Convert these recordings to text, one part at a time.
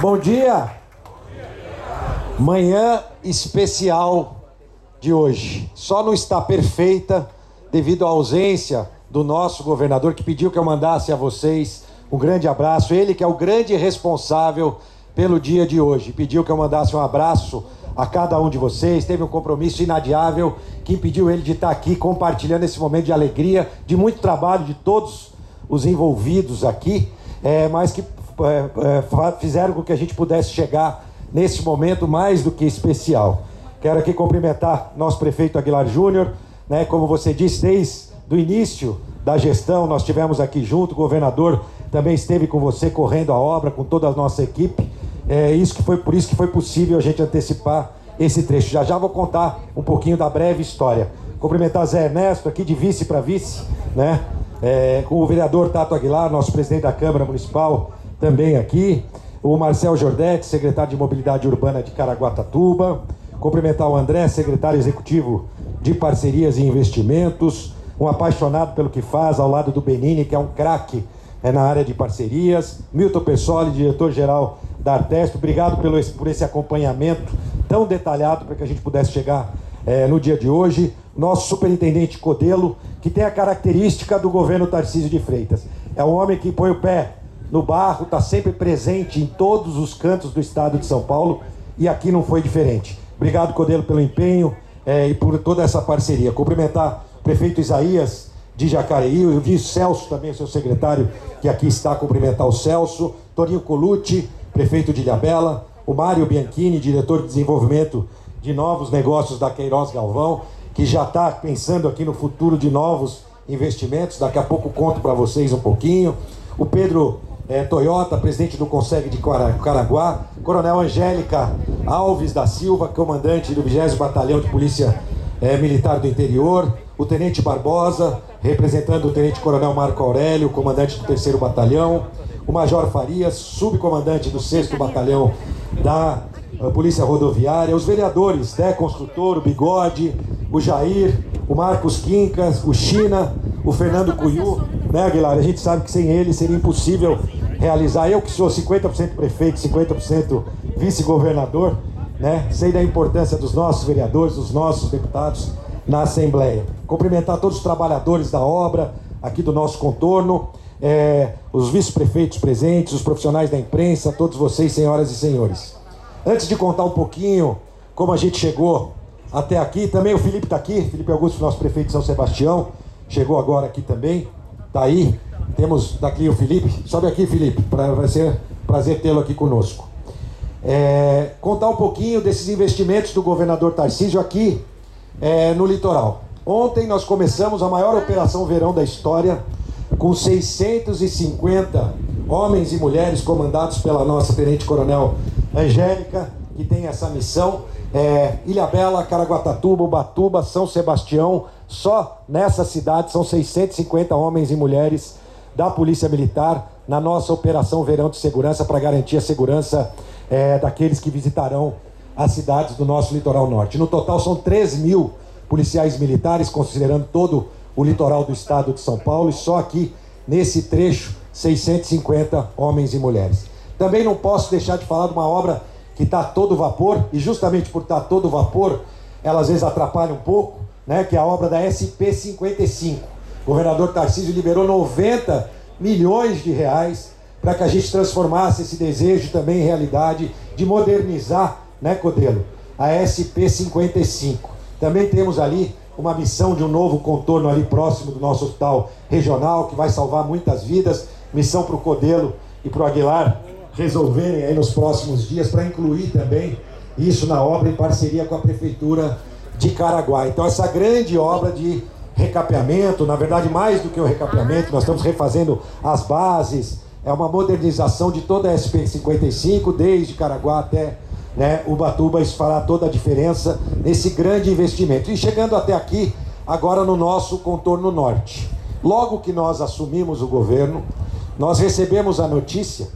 Bom dia. Manhã especial de hoje. Só não está perfeita devido à ausência do nosso governador que pediu que eu mandasse a vocês um grande abraço. Ele que é o grande responsável pelo dia de hoje. Pediu que eu mandasse um abraço a cada um de vocês. Teve um compromisso inadiável que impediu ele de estar aqui compartilhando esse momento de alegria, de muito trabalho de todos os envolvidos aqui, é, mas que fizeram com que a gente pudesse chegar nesse momento mais do que especial. Quero aqui cumprimentar nosso prefeito Aguilar Júnior, né, como você disse, desde o início da gestão, nós tivemos aqui junto, o governador também esteve com você correndo a obra, com toda a nossa equipe. É isso que foi por isso que foi possível a gente antecipar esse trecho. Já já vou contar um pouquinho da breve história. Cumprimentar Zé Ernesto aqui de vice para vice, né? É, com o vereador Tato Aguilar, nosso presidente da Câmara Municipal, também aqui, o Marcel Jordetti, secretário de Mobilidade Urbana de Caraguatatuba, cumprimentar o André, secretário executivo de Parcerias e Investimentos, um apaixonado pelo que faz, ao lado do Benini, que é um craque é, na área de parcerias, Milton Persoli, diretor-geral da Artesp, obrigado pelo, por esse acompanhamento tão detalhado para que a gente pudesse chegar é, no dia de hoje. Nosso superintendente Codelo, que tem a característica do governo Tarcísio de Freitas. É um homem que põe o pé no barro, está sempre presente em todos os cantos do estado de São Paulo e aqui não foi diferente. Obrigado, Codelo, pelo empenho é, e por toda essa parceria. Cumprimentar o prefeito Isaías de Jacareí, o Celso também, seu secretário, que aqui está, cumprimentar o Celso, Torinho Colucci, prefeito de Ilhabela, o Mário Bianchini, diretor de desenvolvimento de novos negócios da Queiroz Galvão, que já está pensando aqui no futuro de novos investimentos. Daqui a pouco conto para vocês um pouquinho. O Pedro é, Toyota, presidente do Conselho de Caraguá, Coronel Angélica Alves da Silva, comandante do 20 Batalhão de Polícia é, Militar do Interior, o Tenente Barbosa, representando o Tenente Coronel Marco Aurélio, comandante do 3 Batalhão, o Major Farias, subcomandante do 6 Batalhão da eh, Polícia Rodoviária, os vereadores, né, Construtor, o Bigode, o Jair, o Marcos Quincas, o China, o Fernando Cuiu, né, Aguilar? A gente sabe que sem ele seria impossível realizar. Eu que sou 50% prefeito, 50% vice-governador, né? Sei da importância dos nossos vereadores, dos nossos deputados na Assembleia. Cumprimentar todos os trabalhadores da obra aqui do nosso contorno, é, os vice-prefeitos presentes, os profissionais da imprensa, todos vocês, senhoras e senhores. Antes de contar um pouquinho como a gente chegou até aqui, também o Felipe está aqui, Felipe Augusto, nosso prefeito de São Sebastião, chegou agora aqui também. Tá aí, temos daqui o Felipe. Sobe aqui, Felipe, pra, vai ser prazer tê-lo aqui conosco. É, contar um pouquinho desses investimentos do governador Tarcísio aqui é, no litoral. Ontem nós começamos a maior operação verão da história, com 650 homens e mulheres comandados pela nossa Tenente Coronel Angélica, que tem essa missão. É, Ilha Bela, Caraguatatuba, Ubatuba, São Sebastião, só nessa cidade são 650 homens e mulheres da Polícia Militar na nossa Operação Verão de Segurança para garantir a segurança é, daqueles que visitarão as cidades do nosso litoral norte. No total são 3 mil policiais militares, considerando todo o litoral do estado de São Paulo, e só aqui nesse trecho 650 homens e mulheres. Também não posso deixar de falar de uma obra que está todo vapor, e justamente por estar tá todo vapor, ela às vezes atrapalha um pouco, né, que é a obra da SP55. O governador Tarcísio liberou 90 milhões de reais para que a gente transformasse esse desejo também em realidade de modernizar, né, Codelo, a SP55. Também temos ali uma missão de um novo contorno ali próximo do nosso hospital regional, que vai salvar muitas vidas. Missão para o Codelo e para o Aguilar resolverem aí nos próximos dias, para incluir também isso na obra em parceria com a Prefeitura de Caraguá. Então, essa grande obra de recapeamento, na verdade, mais do que o recapeamento, nós estamos refazendo as bases, é uma modernização de toda a SP55, desde Caraguá até né, Ubatuba, isso fará toda a diferença nesse grande investimento. E chegando até aqui, agora no nosso contorno norte. Logo que nós assumimos o governo, nós recebemos a notícia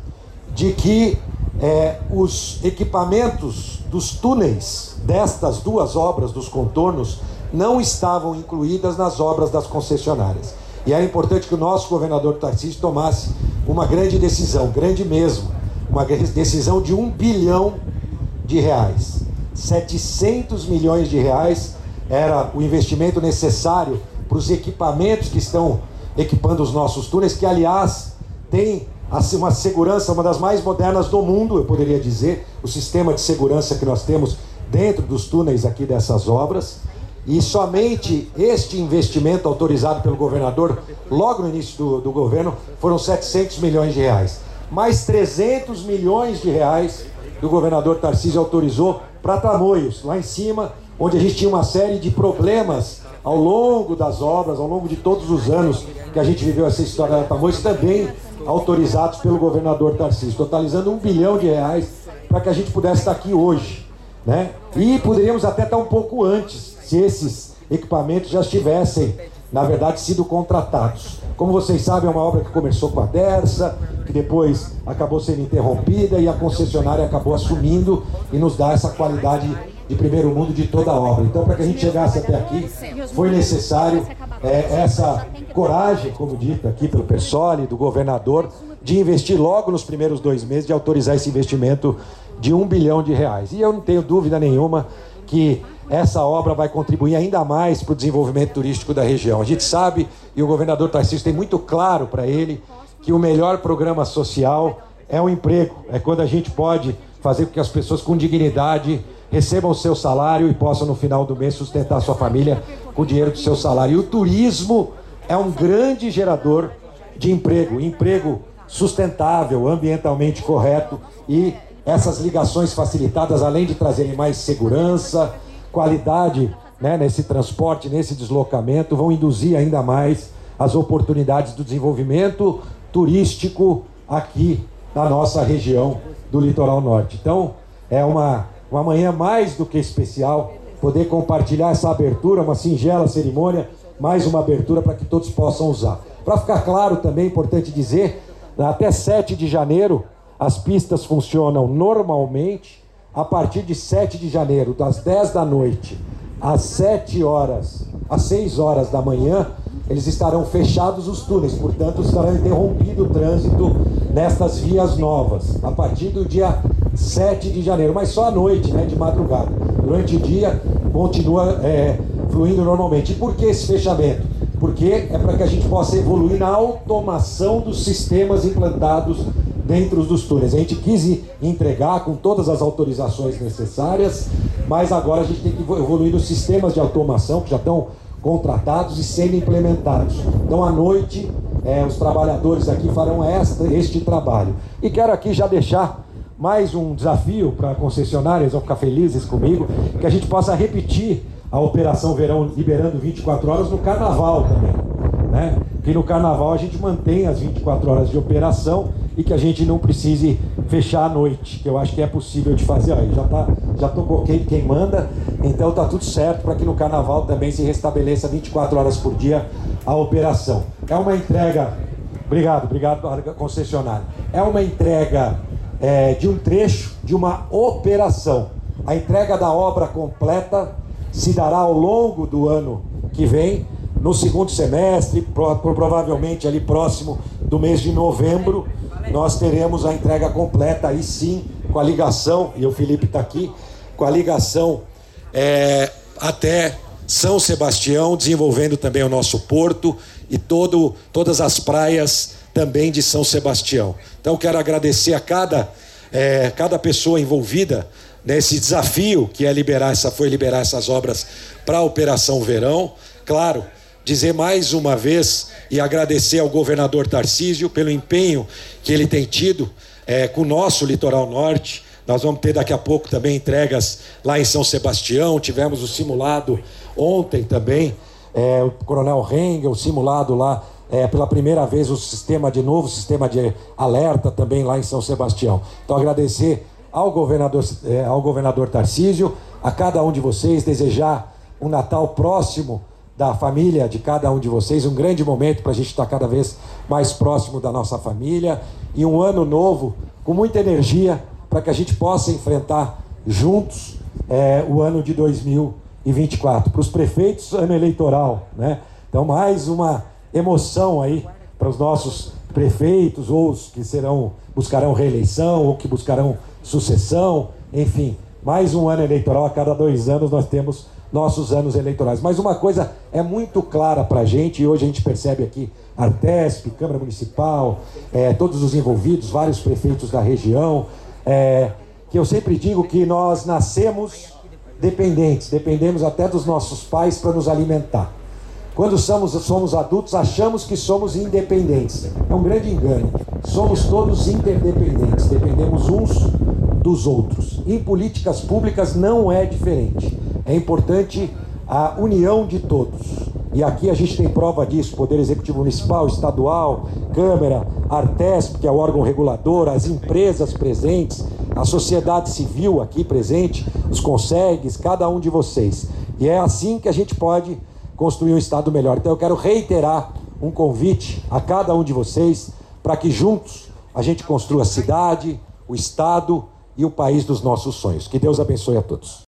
de que é, os equipamentos dos túneis destas duas obras dos contornos não estavam incluídas nas obras das concessionárias. E era importante que o nosso governador Tarcísio tomasse uma grande decisão, grande mesmo, uma decisão de um bilhão de reais. 700 milhões de reais era o investimento necessário para os equipamentos que estão equipando os nossos túneis, que aliás tem uma segurança, uma das mais modernas do mundo, eu poderia dizer, o sistema de segurança que nós temos dentro dos túneis aqui dessas obras. E somente este investimento autorizado pelo governador, logo no início do, do governo, foram 700 milhões de reais. Mais 300 milhões de reais que o governador Tarcísio autorizou para Tamoios, lá em cima, onde a gente tinha uma série de problemas ao longo das obras, ao longo de todos os anos que a gente viveu essa história da Tamoios, também autorizados pelo governador Tarcísio, totalizando um bilhão de reais para que a gente pudesse estar aqui hoje. Né? E poderíamos até estar um pouco antes, se esses equipamentos já estivessem, na verdade, sido contratados. Como vocês sabem, é uma obra que começou com a Dersa, que depois acabou sendo interrompida e a concessionária acabou assumindo e nos dá essa qualidade de primeiro mundo de toda a obra. Então, para que a gente chegasse até aqui, foi necessário é, essa coragem, como dito aqui pelo Persoli, do governador, de investir logo nos primeiros dois meses, de autorizar esse investimento de um bilhão de reais. E eu não tenho dúvida nenhuma que essa obra vai contribuir ainda mais para o desenvolvimento turístico da região. A gente sabe, e o governador Tarcísio tem muito claro para ele, que o melhor programa social é o emprego, é quando a gente pode fazer com que as pessoas com dignidade recebam o seu salário e possam no final do mês sustentar sua família com o dinheiro do seu salário. E o turismo é um grande gerador de emprego, emprego sustentável, ambientalmente correto e essas ligações facilitadas, além de trazerem mais segurança, qualidade né, nesse transporte, nesse deslocamento, vão induzir ainda mais as oportunidades do desenvolvimento turístico aqui na nossa região do litoral norte. Então, é uma, uma manhã mais do que especial poder compartilhar essa abertura, uma singela cerimônia, mais uma abertura para que todos possam usar. Para ficar claro também, é importante dizer, até 7 de janeiro, as pistas funcionam normalmente. A partir de 7 de janeiro, das 10 da noite às 7 horas, às 6 horas da manhã, eles estarão fechados os túneis, portanto, estará interrompido o trânsito nestas vias novas, a partir do dia 7 de janeiro, mas só à noite, né, de madrugada. Durante o dia continua é, fluindo normalmente. E por que esse fechamento? Porque é para que a gente possa evoluir na automação dos sistemas implantados dentro dos túneis. A gente quis entregar com todas as autorizações necessárias, mas agora a gente tem que evoluir nos sistemas de automação que já estão contratados e sendo implementados. Então, à noite, é, os trabalhadores aqui farão esta, este trabalho. E quero aqui já deixar mais um desafio para concessionárias, vão ficar felizes comigo, que a gente possa repetir a Operação Verão liberando 24 horas no Carnaval também. Né? Que no Carnaval a gente mantém as 24 horas de operação e que a gente não precise fechar à noite, que eu acho que é possível de fazer. Aí já tá, já tô quem, quem manda, então tá tudo certo para que no Carnaval também se restabeleça 24 horas por dia a operação. É uma entrega, obrigado, obrigado concessionário. É uma entrega é, de um trecho de uma operação. A entrega da obra completa se dará ao longo do ano que vem, no segundo semestre, provavelmente ali próximo do mês de novembro, nós teremos a entrega completa, aí sim, com a ligação, e o Felipe está aqui, com a ligação é, até São Sebastião, desenvolvendo também o nosso porto e todo, todas as praias também de São Sebastião. Então quero agradecer a cada, é, cada pessoa envolvida nesse desafio que é liberar essa, foi liberar essas obras para a Operação Verão. Claro, dizer mais uma vez e agradecer ao governador Tarcísio pelo empenho que ele tem tido é, com o nosso litoral norte. Nós vamos ter daqui a pouco também entregas lá em São Sebastião. Tivemos o simulado ontem também, é, o Coronel Rengel, simulado lá é, pela primeira vez o sistema de novo sistema de alerta também lá em São Sebastião. Então agradecer ao governador, é, ao governador Tarcísio, a cada um de vocês, desejar um Natal próximo da família de cada um de vocês, um grande momento para a gente estar cada vez mais próximo da nossa família e um ano novo com muita energia para que a gente possa enfrentar juntos é, o ano de 2024. Para os prefeitos, ano eleitoral, né? Então, mais uma emoção aí para os nossos prefeitos, ou os que serão, buscarão reeleição, ou que buscarão sucessão, enfim, mais um ano eleitoral, a cada dois anos nós temos nossos anos eleitorais. Mas uma coisa é muito clara para a gente, e hoje a gente percebe aqui Artesp, Câmara Municipal, é, todos os envolvidos, vários prefeitos da região, é, que eu sempre digo que nós nascemos dependentes, dependemos até dos nossos pais para nos alimentar. Quando somos, somos adultos, achamos que somos independentes. É um grande engano. Somos todos interdependentes, dependemos uns dos outros. Em políticas públicas não é diferente. É importante a união de todos. E aqui a gente tem prova disso: Poder Executivo Municipal, Estadual, Câmara, Artesp, que é o órgão regulador, as empresas presentes, a sociedade civil aqui presente, os consegues, cada um de vocês. E é assim que a gente pode construir um Estado melhor. Então eu quero reiterar um convite a cada um de vocês para que juntos a gente construa a cidade, o Estado e o país dos nossos sonhos. Que Deus abençoe a todos.